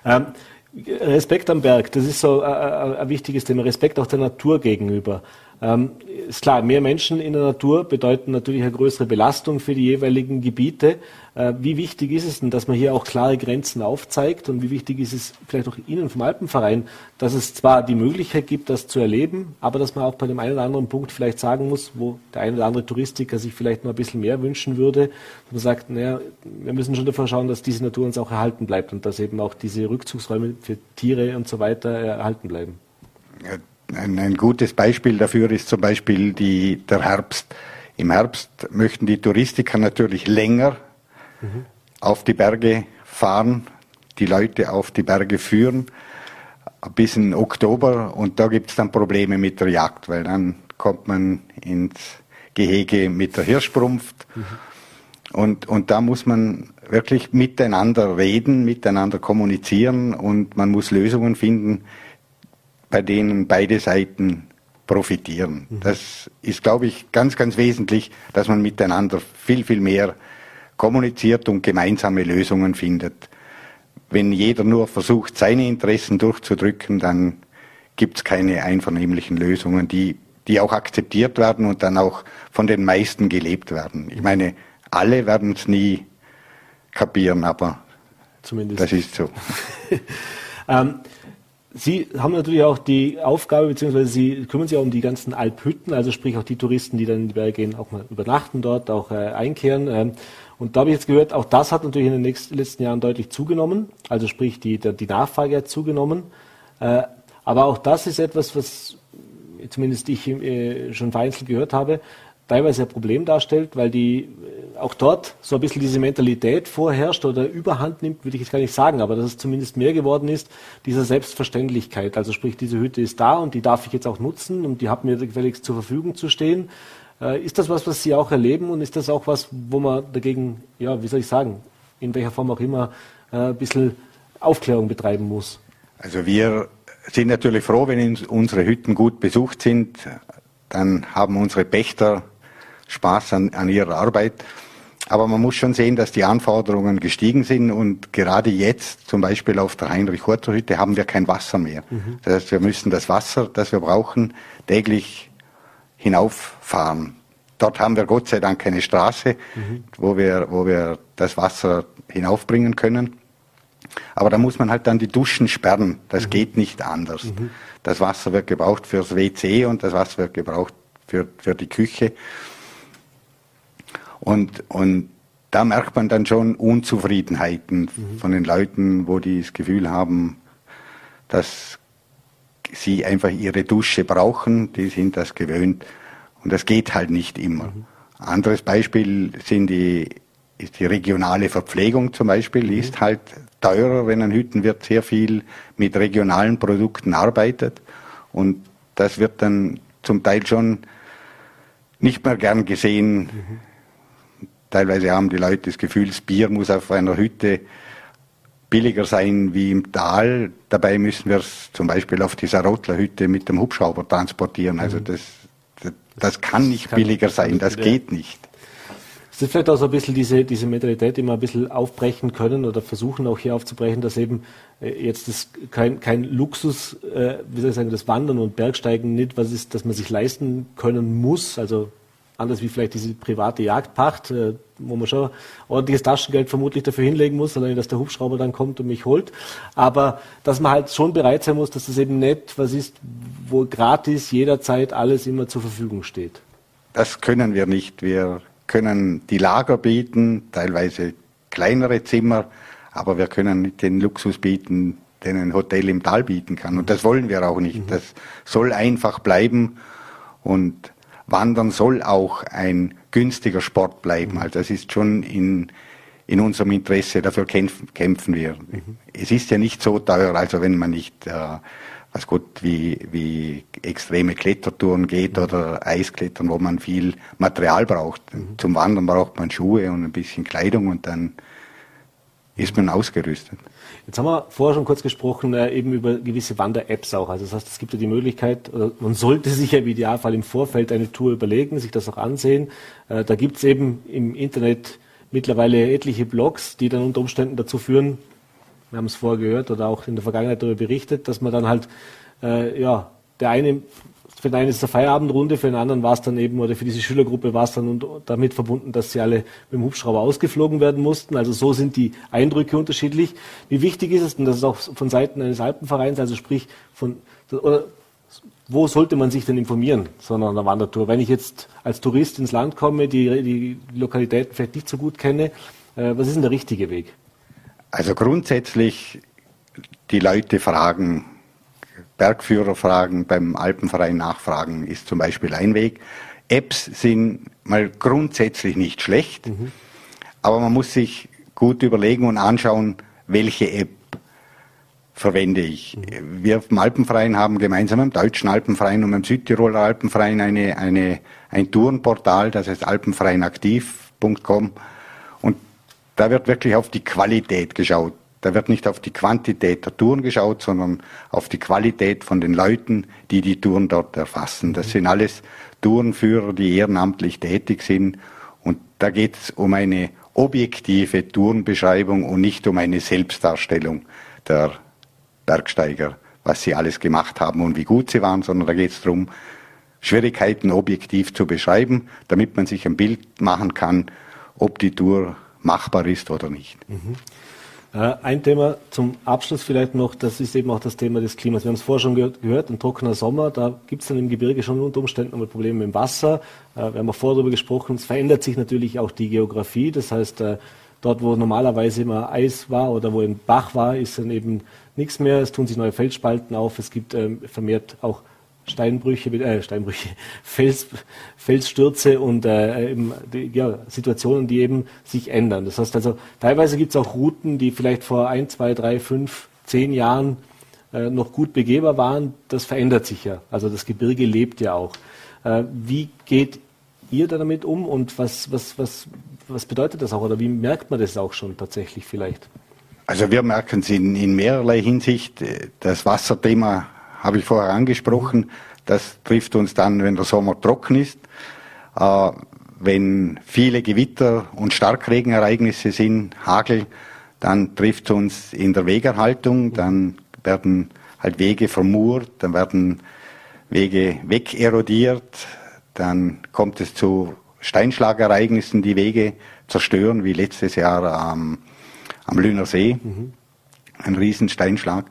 Ähm, Respekt am Berg, das ist so äh, äh ein wichtiges Thema. Respekt auch der Natur gegenüber. Ähm, ist klar, mehr Menschen in der Natur bedeuten natürlich eine größere Belastung für die jeweiligen Gebiete. Äh, wie wichtig ist es denn, dass man hier auch klare Grenzen aufzeigt und wie wichtig ist es vielleicht auch Ihnen vom Alpenverein, dass es zwar die Möglichkeit gibt, das zu erleben, aber dass man auch bei dem einen oder anderen Punkt vielleicht sagen muss, wo der eine oder andere Touristiker sich vielleicht noch ein bisschen mehr wünschen würde, man sagt, naja, wir müssen schon dafür schauen, dass diese Natur uns auch erhalten bleibt und dass eben auch diese Rückzugsräume für Tiere und so weiter erhalten bleiben. Ja ein, ein gutes Beispiel dafür ist zum Beispiel die, der Herbst. Im Herbst möchten die Touristiker natürlich länger mhm. auf die Berge fahren, die Leute auf die Berge führen bis in Oktober und da gibt es dann Probleme mit der Jagd, weil dann kommt man ins Gehege mit der Hirschsprumpft. Mhm. Und, und da muss man wirklich miteinander reden, miteinander kommunizieren und man muss Lösungen finden, bei denen beide Seiten profitieren. Mhm. Das ist, glaube ich, ganz, ganz wesentlich, dass man miteinander viel, viel mehr kommuniziert und gemeinsame Lösungen findet. Wenn jeder nur versucht, seine Interessen durchzudrücken, dann gibt es keine einvernehmlichen Lösungen, die, die auch akzeptiert werden und dann auch von den meisten gelebt werden. Ich meine, alle werden es nie kapieren, aber Zumindest. das ist so. ähm, Sie haben natürlich auch die Aufgabe, beziehungsweise Sie kümmern sich auch um die ganzen Alphütten, also sprich auch die Touristen, die dann in die Berge gehen, auch mal übernachten dort, auch äh, einkehren. Ähm, und da habe ich jetzt gehört, auch das hat natürlich in den nächsten, letzten Jahren deutlich zugenommen. Also sprich, die, der, die Nachfrage hat zugenommen. Äh, aber auch das ist etwas, was zumindest ich äh, schon vereinzelt gehört habe, teilweise ein Problem darstellt, weil die äh, auch dort so ein bisschen diese Mentalität vorherrscht oder überhand nimmt, würde ich jetzt gar nicht sagen, aber dass es zumindest mehr geworden ist, dieser Selbstverständlichkeit. Also sprich, diese Hütte ist da und die darf ich jetzt auch nutzen und die hat mir gefälligst zur Verfügung zu stehen. Äh, ist das was, was Sie auch erleben und ist das auch was, wo man dagegen, ja, wie soll ich sagen, in welcher Form auch immer, äh, ein bisschen Aufklärung betreiben muss? Also wir sind natürlich froh, wenn unsere Hütten gut besucht sind. Dann haben unsere Pächter Spaß an, an ihrer Arbeit. Aber man muss schon sehen, dass die Anforderungen gestiegen sind und gerade jetzt, zum Beispiel auf der Heinrich-Horter-Hütte, haben wir kein Wasser mehr. Mhm. Das heißt, wir müssen das Wasser, das wir brauchen, täglich hinauffahren. Dort haben wir Gott sei Dank keine Straße, mhm. wo, wir, wo wir das Wasser hinaufbringen können. Aber da muss man halt dann die Duschen sperren. Das mhm. geht nicht anders. Mhm. Das Wasser wird gebraucht fürs WC und das Wasser wird gebraucht für, für die Küche. Und, und da merkt man dann schon Unzufriedenheiten mhm. von den Leuten, wo die das Gefühl haben, dass sie einfach ihre Dusche brauchen, die sind das gewöhnt. Und das geht halt nicht immer. Mhm. Anderes Beispiel sind die, ist die regionale Verpflegung zum Beispiel, die mhm. ist halt teurer, wenn ein Hüttenwirt sehr viel mit regionalen Produkten arbeitet. Und das wird dann zum Teil schon nicht mehr gern gesehen. Mhm Teilweise haben die Leute das Gefühl, das Bier muss auf einer Hütte billiger sein wie im Tal. Dabei müssen wir es zum Beispiel auf dieser Rotlerhütte mit dem Hubschrauber transportieren. Also mhm. das, das, das kann nicht kann billiger sein, das geht nicht. Es ist vielleicht auch so ein bisschen diese, diese Mentalität, die wir ein bisschen aufbrechen können oder versuchen auch hier aufzubrechen, dass eben äh, jetzt das kein, kein Luxus, äh, wie soll ich sagen, das Wandern und Bergsteigen nicht was ist, dass man sich leisten können muss. Also anders wie vielleicht diese private Jagdpacht, äh, wo man schon ordentliches Taschengeld vermutlich dafür hinlegen muss, allein dass der Hubschrauber dann kommt und mich holt. Aber dass man halt schon bereit sein muss, dass das eben nicht was ist, wo gratis jederzeit alles immer zur Verfügung steht. Das können wir nicht. Wir können die Lager bieten, teilweise kleinere Zimmer, aber wir können nicht den Luxus bieten, den ein Hotel im Tal bieten kann. Und das wollen wir auch nicht. Mhm. Das soll einfach bleiben. Und Wandern soll auch ein günstiger Sport bleiben. Also das ist schon in, in unserem Interesse, dafür kämpfen, kämpfen wir. Mhm. Es ist ja nicht so teuer, also wenn man nicht, äh, was Gott, wie, wie extreme Klettertouren geht mhm. oder Eisklettern, wo man viel Material braucht. Mhm. Zum Wandern braucht man Schuhe und ein bisschen Kleidung und dann ist man ausgerüstet. Jetzt haben wir vorher schon kurz gesprochen, äh, eben über gewisse Wander-Apps auch. Also das heißt, es gibt ja die Möglichkeit, oder man sollte sich ja im Idealfall im Vorfeld eine Tour überlegen, sich das auch ansehen. Äh, da gibt es eben im Internet mittlerweile etliche Blogs, die dann unter Umständen dazu führen, wir haben es vorher gehört oder auch in der Vergangenheit darüber berichtet, dass man dann halt, äh, ja, der eine für den einen ist es eine Feierabendrunde, für den anderen war es dann eben, oder für diese Schülergruppe war es dann und damit verbunden, dass sie alle mit dem Hubschrauber ausgeflogen werden mussten. Also so sind die Eindrücke unterschiedlich. Wie wichtig ist es denn, dass es auch von Seiten eines Alpenvereins, also sprich von, oder wo sollte man sich denn informieren, so einer Wandertour? Wenn ich jetzt als Tourist ins Land komme, die, die Lokalitäten vielleicht nicht so gut kenne, äh, was ist denn der richtige Weg? Also grundsätzlich die Leute fragen, Bergführer fragen, beim Alpenverein nachfragen, ist zum Beispiel ein Weg. Apps sind mal grundsätzlich nicht schlecht, mhm. aber man muss sich gut überlegen und anschauen, welche App verwende ich. Wir vom Alpenverein haben gemeinsam dem Deutschen Alpenverein und dem Südtiroler Alpenverein eine, eine, ein Tourenportal, das heißt alpenvereinaktiv.com. Und da wird wirklich auf die Qualität geschaut. Da wird nicht auf die Quantität der Touren geschaut, sondern auf die Qualität von den Leuten, die die Touren dort erfassen. Das sind alles Tourenführer, die ehrenamtlich tätig sind. Und da geht es um eine objektive Tourenbeschreibung und nicht um eine Selbstdarstellung der Bergsteiger, was sie alles gemacht haben und wie gut sie waren, sondern da geht es darum, Schwierigkeiten objektiv zu beschreiben, damit man sich ein Bild machen kann, ob die Tour machbar ist oder nicht. Mhm. Äh, ein Thema zum Abschluss vielleicht noch, das ist eben auch das Thema des Klimas. Wir haben es vorher schon gehört, ein trockener Sommer, da gibt es dann im Gebirge schon unter Umständen mal Probleme mit dem Wasser. Äh, wir haben auch vorher darüber gesprochen, es verändert sich natürlich auch die Geografie. Das heißt, äh, dort, wo normalerweise immer Eis war oder wo ein Bach war, ist dann eben nichts mehr. Es tun sich neue Felsspalten auf. Es gibt ähm, vermehrt auch Steinbrüche, äh, Steinbrüche, Fels, Felsstürze und äh, eben die, ja, Situationen, die eben sich ändern. Das heißt also, teilweise gibt es auch Routen, die vielleicht vor ein, zwei, drei, fünf, zehn Jahren äh, noch gut begehbar waren. Das verändert sich ja. Also das Gebirge lebt ja auch. Äh, wie geht ihr da damit um und was, was, was, was bedeutet das auch oder wie merkt man das auch schon tatsächlich vielleicht? Also wir merken es in, in mehrerlei Hinsicht. Das Wasserthema habe ich vorher angesprochen. Das trifft uns dann, wenn der Sommer trocken ist. Äh, wenn viele Gewitter und Starkregenereignisse sind, Hagel, dann trifft es uns in der Wegerhaltung, dann werden halt Wege vermurt, dann werden Wege wegerodiert, dann kommt es zu Steinschlagereignissen, die Wege zerstören, wie letztes Jahr am, am Lüner See, mhm. ein Riesensteinschlag.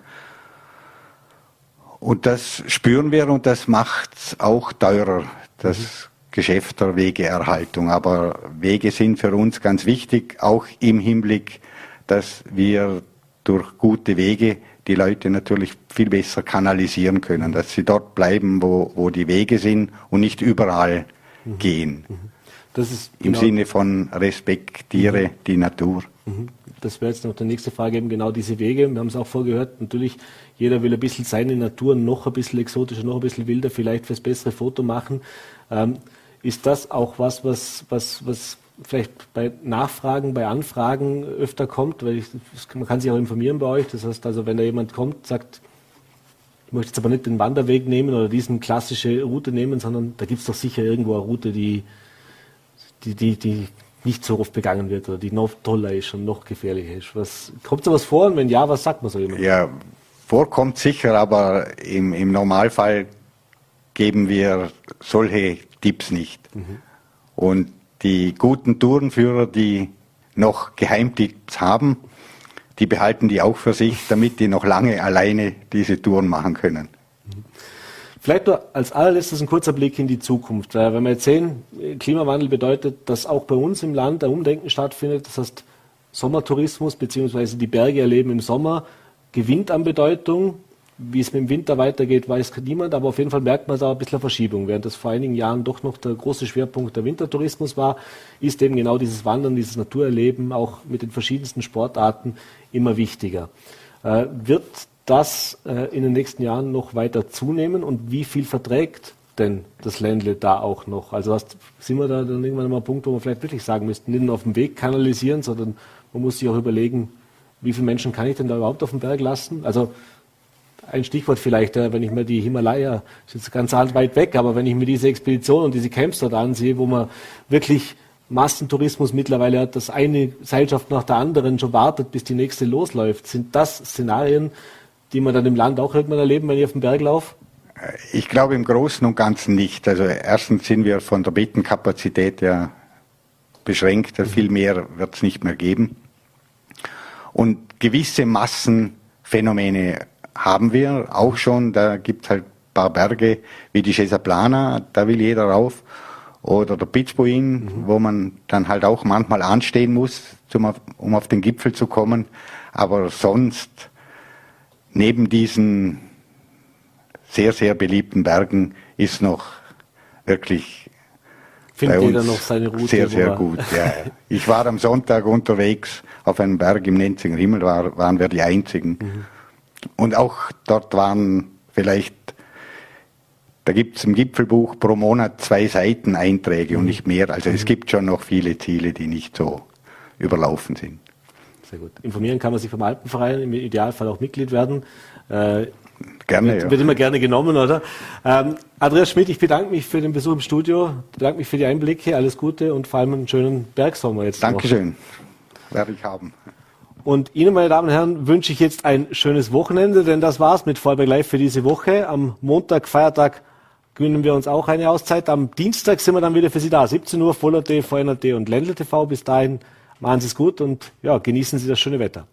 Und das spüren wir und das macht auch teurer, das mhm. Geschäft der Wegeerhaltung. Aber Wege sind für uns ganz wichtig, auch im Hinblick, dass wir durch gute Wege die Leute natürlich viel besser kanalisieren können, dass sie dort bleiben, wo, wo die Wege sind und nicht überall mhm. gehen. Mhm. Das ist Im genau Sinne von respektiere mhm. die Natur. Mhm. Das wäre jetzt noch die nächste Frage, eben genau diese Wege. Wir haben es auch vorgehört, natürlich, jeder will ein bisschen seine Natur noch ein bisschen exotischer, noch ein bisschen wilder, vielleicht fürs bessere Foto machen. Ähm, ist das auch was, was, was, was vielleicht bei Nachfragen, bei Anfragen öfter kommt? Weil ich, man kann sich auch informieren bei euch. Das heißt also, wenn da jemand kommt, sagt, ich möchte jetzt aber nicht den Wanderweg nehmen oder diesen klassische Route nehmen, sondern da gibt es doch sicher irgendwo eine Route, die, die, die, die nicht so oft begangen wird oder die noch toller ist und noch gefährlicher ist. Was, kommt sowas vor und wenn ja, was sagt man so jemand? Ja, vorkommt sicher, aber im, im Normalfall geben wir solche Tipps nicht. Mhm. Und die guten Tourenführer, die noch Geheimtipps haben, die behalten die auch für sich, damit die noch lange alleine diese Touren machen können. Vielleicht nur als allerletztes ein kurzer Blick in die Zukunft. Wenn wir jetzt sehen, Klimawandel bedeutet, dass auch bei uns im Land ein Umdenken stattfindet. Das heißt, Sommertourismus bzw. die Berge erleben im Sommer gewinnt an Bedeutung. Wie es mit dem Winter weitergeht, weiß niemand, aber auf jeden Fall merkt man da ein bisschen Verschiebung. Während das vor einigen Jahren doch noch der große Schwerpunkt der Wintertourismus war, ist eben genau dieses Wandern, dieses Naturerleben auch mit den verschiedensten Sportarten immer wichtiger. Äh, wird das äh, in den nächsten Jahren noch weiter zunehmen und wie viel verträgt denn das Ländle da auch noch? Also hast, sind wir da dann irgendwann mal ein Punkt, wo wir vielleicht wirklich sagen müssten, nicht nur auf dem Weg kanalisieren, sondern man muss sich auch überlegen, wie viele Menschen kann ich denn da überhaupt auf dem Berg lassen? Also ein Stichwort vielleicht, wenn ich mir die Himalaya, ist jetzt ganz weit weg, aber wenn ich mir diese Expedition und diese Camps dort ansehe, wo man wirklich Massentourismus mittlerweile hat, dass eine Seilschaft nach der anderen schon wartet, bis die nächste losläuft, sind das Szenarien, die man dann im Land auch irgendwann erleben, wenn ich auf den Berg laufe? Ich glaube im Großen und Ganzen nicht. Also erstens sind wir von der Bettenkapazität ja beschränkt, mhm. viel mehr wird es nicht mehr geben. Und gewisse Massenphänomene haben wir auch schon. Da gibt es halt ein paar Berge wie die Chesaplana, da will jeder rauf. Oder der Pitzbuin, mhm. wo man dann halt auch manchmal anstehen muss, um auf den Gipfel zu kommen. Aber sonst neben diesen sehr, sehr beliebten Bergen ist noch wirklich findet jeder noch seine Route. Sehr, sehr gut. Ja. Ich war am Sonntag unterwegs auf einem Berg im Nenzinger Himmel, war, waren wir die Einzigen. Mhm. Und auch dort waren vielleicht, da gibt es im Gipfelbuch pro Monat zwei Seiten Einträge mhm. und nicht mehr. Also mhm. es gibt schon noch viele Ziele, die nicht so überlaufen sind. Sehr gut. Informieren kann man sich vom Alpenverein, im Idealfall auch Mitglied werden. Äh, Gerne, wird, ja. wird immer gerne genommen, oder? Ähm, Andreas Schmidt, ich bedanke mich für den Besuch im Studio, bedanke mich für die Einblicke, alles Gute und vor allem einen schönen Bergsommer jetzt. Dankeschön, noch. werde ich haben. Und Ihnen, meine Damen und Herren, wünsche ich jetzt ein schönes Wochenende, denn das war's mit Vorarlberg Live für diese Woche. Am Montag, Feiertag, gönnen wir uns auch eine Auszeit. Am Dienstag sind wir dann wieder für Sie da. 17 Uhr, Voller.t, VNRT und Ländle TV. Bis dahin machen Sie es gut und ja, genießen Sie das schöne Wetter.